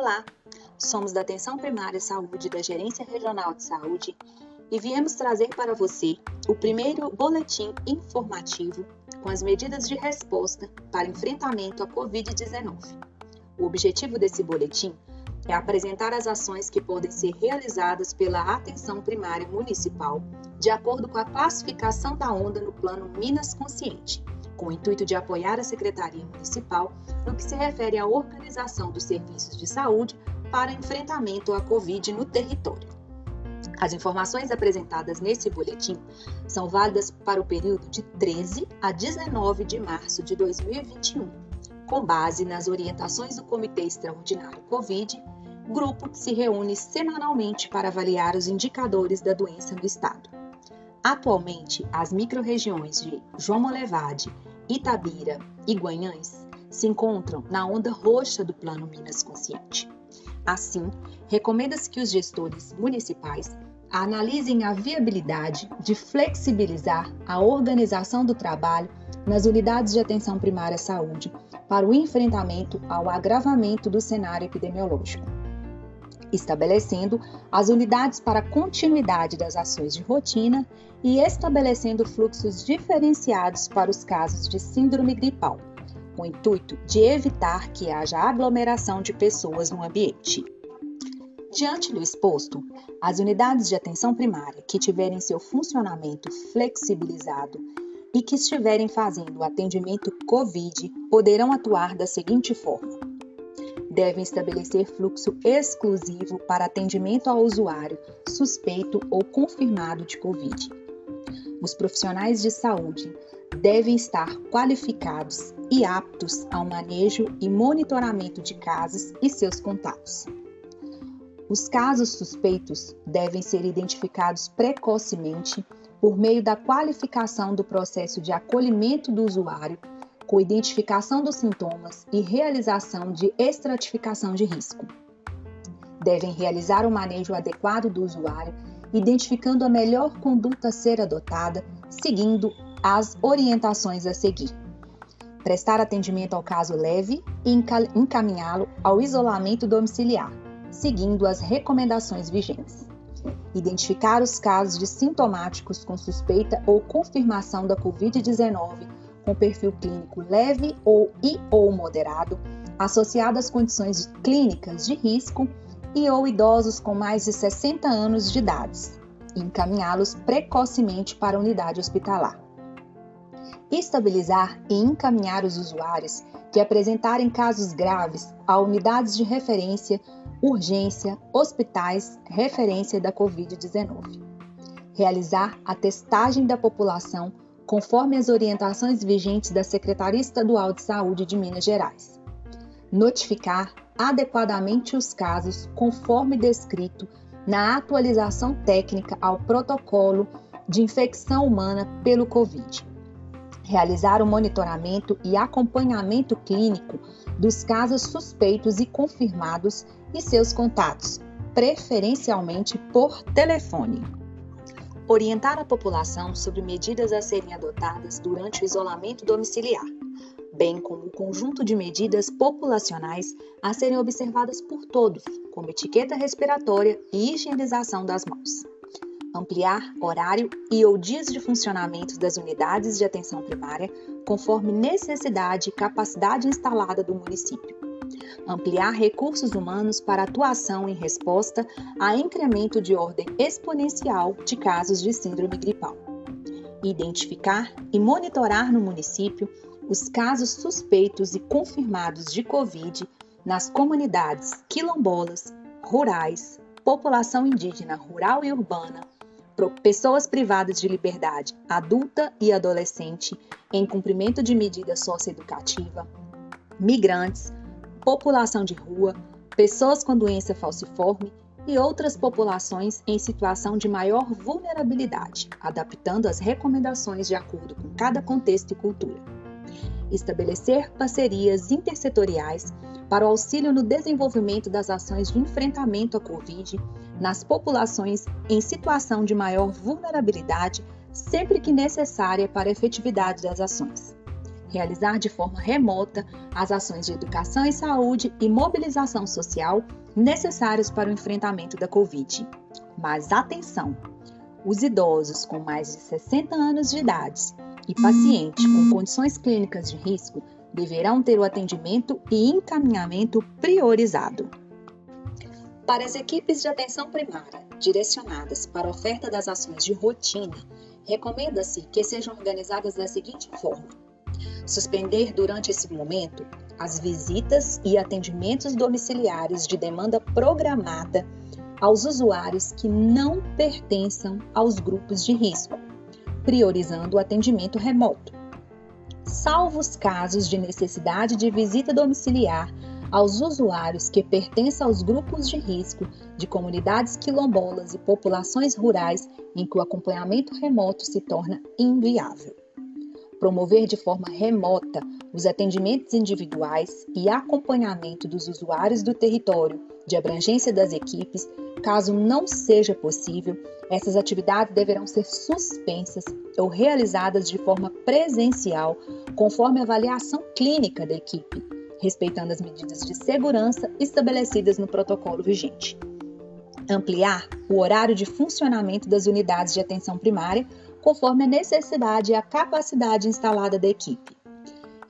Olá, somos da Atenção Primária Saúde da Gerência Regional de Saúde e viemos trazer para você o primeiro boletim informativo com as medidas de resposta para enfrentamento à Covid-19. O objetivo desse boletim é apresentar as ações que podem ser realizadas pela Atenção Primária Municipal de acordo com a classificação da onda no Plano Minas Consciente com o intuito de apoiar a Secretaria Municipal no que se refere à organização dos serviços de saúde para enfrentamento à Covid no território. As informações apresentadas nesse boletim são válidas para o período de 13 a 19 de março de 2021, com base nas orientações do Comitê Extraordinário Covid, grupo que se reúne semanalmente para avaliar os indicadores da doença no estado. Atualmente, as microrregiões de João Molevade, Itabira e Guanhães se encontram na onda roxa do Plano Minas Consciente. Assim, recomenda-se que os gestores municipais analisem a viabilidade de flexibilizar a organização do trabalho nas unidades de atenção primária à saúde para o enfrentamento ao agravamento do cenário epidemiológico, estabelecendo as unidades para continuidade das ações de rotina e estabelecendo fluxos diferenciados para os casos de síndrome gripal, com o intuito de evitar que haja aglomeração de pessoas no ambiente. Diante do exposto, as unidades de atenção primária que tiverem seu funcionamento flexibilizado e que estiverem fazendo o atendimento COVID poderão atuar da seguinte forma: devem estabelecer fluxo exclusivo para atendimento ao usuário suspeito ou confirmado de Covid os profissionais de saúde devem estar qualificados e aptos ao manejo e monitoramento de casos e seus contatos. Os casos suspeitos devem ser identificados precocemente por meio da qualificação do processo de acolhimento do usuário, com identificação dos sintomas e realização de estratificação de risco. Devem realizar o manejo adequado do usuário identificando a melhor conduta a ser adotada, seguindo as orientações a seguir. Prestar atendimento ao caso leve e encaminhá-lo ao isolamento domiciliar, seguindo as recomendações vigentes. Identificar os casos de sintomáticos com suspeita ou confirmação da Covid-19 com perfil clínico leve ou e ou moderado, associado às condições clínicas de risco e ou idosos com mais de 60 anos de idade e encaminhá-los precocemente para a unidade hospitalar. Estabilizar e encaminhar os usuários que apresentarem casos graves a unidades de referência, urgência, hospitais, referência da Covid-19. Realizar a testagem da população conforme as orientações vigentes da Secretaria Estadual de Saúde de Minas Gerais. Notificar adequadamente os casos conforme descrito na atualização técnica ao protocolo de infecção humana pelo Covid. Realizar o monitoramento e acompanhamento clínico dos casos suspeitos e confirmados e seus contatos, preferencialmente por telefone. Orientar a população sobre medidas a serem adotadas durante o isolamento domiciliar bem como o conjunto de medidas populacionais a serem observadas por todos, como etiqueta respiratória e higienização das mãos. Ampliar horário e ou dias de funcionamento das unidades de atenção primária conforme necessidade e capacidade instalada do município. Ampliar recursos humanos para atuação em resposta a incremento de ordem exponencial de casos de síndrome gripal. Identificar e monitorar no município os casos suspeitos e confirmados de Covid nas comunidades quilombolas, rurais, população indígena rural e urbana, pessoas privadas de liberdade adulta e adolescente em cumprimento de medida socioeducativa, migrantes, população de rua, pessoas com doença falciforme e outras populações em situação de maior vulnerabilidade, adaptando as recomendações de acordo com cada contexto e cultura estabelecer parcerias intersetoriais para o auxílio no desenvolvimento das ações de enfrentamento à Covid nas populações em situação de maior vulnerabilidade, sempre que necessária para a efetividade das ações. Realizar de forma remota as ações de educação e saúde e mobilização social necessárias para o enfrentamento da Covid. Mas atenção! Os idosos com mais de 60 anos de idade e pacientes com condições clínicas de risco deverão ter o atendimento e encaminhamento priorizado. Para as equipes de atenção primária direcionadas para a oferta das ações de rotina, recomenda-se que sejam organizadas da seguinte forma: suspender durante esse momento as visitas e atendimentos domiciliares de demanda programada aos usuários que não pertençam aos grupos de risco, priorizando o atendimento remoto. Salvo os casos de necessidade de visita domiciliar aos usuários que pertencem aos grupos de risco de comunidades quilombolas e populações rurais em que o acompanhamento remoto se torna inviável. Promover de forma remota os atendimentos individuais e acompanhamento dos usuários do território de abrangência das equipes, caso não seja possível, essas atividades deverão ser suspensas ou realizadas de forma presencial, conforme a avaliação clínica da equipe, respeitando as medidas de segurança estabelecidas no protocolo vigente. Ampliar o horário de funcionamento das unidades de atenção primária conforme a necessidade e a capacidade instalada da equipe.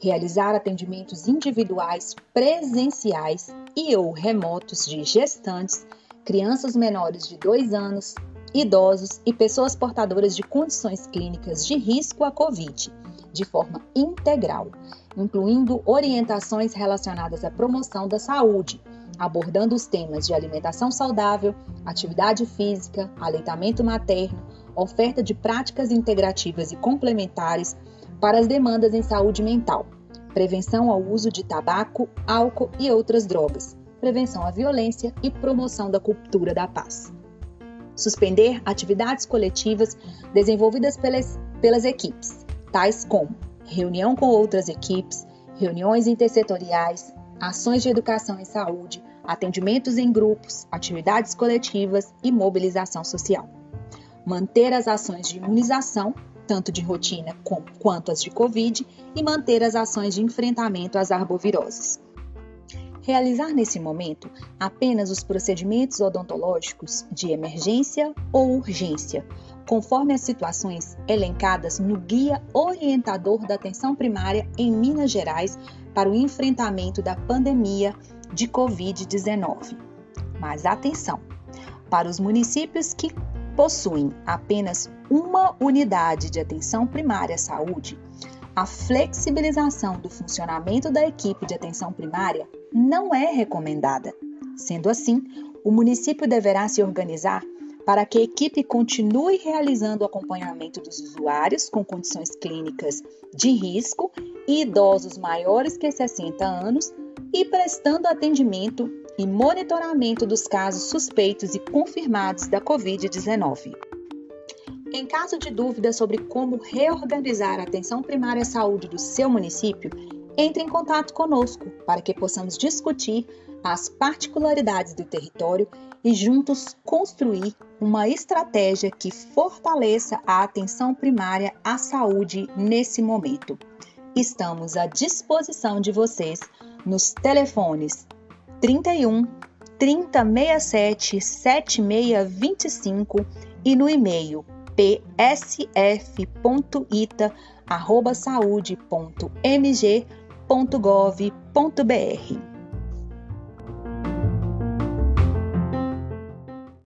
Realizar atendimentos individuais presenciais e ou remotos de gestantes, crianças menores de 2 anos, idosos e pessoas portadoras de condições clínicas de risco à Covid, de forma integral, incluindo orientações relacionadas à promoção da saúde, abordando os temas de alimentação saudável, atividade física, aleitamento materno, oferta de práticas integrativas e complementares para as demandas em saúde mental, prevenção ao uso de tabaco, álcool e outras drogas, prevenção à violência e promoção da cultura da paz. Suspender atividades coletivas desenvolvidas pelas, pelas equipes, tais como reunião com outras equipes, reuniões intersetoriais, ações de educação e saúde, atendimentos em grupos, atividades coletivas e mobilização social. Manter as ações de imunização, tanto de rotina quanto as de Covid, e manter as ações de enfrentamento às arboviroses. Realizar nesse momento apenas os procedimentos odontológicos de emergência ou urgência, conforme as situações elencadas no Guia Orientador da Atenção Primária em Minas Gerais para o enfrentamento da pandemia de Covid-19. Mas atenção! Para os municípios que possuem apenas uma unidade de atenção primária à saúde, a flexibilização do funcionamento da equipe de atenção primária não é recomendada. Sendo assim, o município deverá se organizar para que a equipe continue realizando o acompanhamento dos usuários com condições clínicas de risco e idosos maiores que 60 anos e prestando atendimento e monitoramento dos casos suspeitos e confirmados da Covid-19. Em caso de dúvida sobre como reorganizar a atenção primária à saúde do seu município, entre em contato conosco para que possamos discutir as particularidades do território e juntos construir uma estratégia que fortaleça a atenção primária à saúde nesse momento. Estamos à disposição de vocês nos telefones 31 3067 7625 e no e-mail psf.ita@saude.mg.gov.br.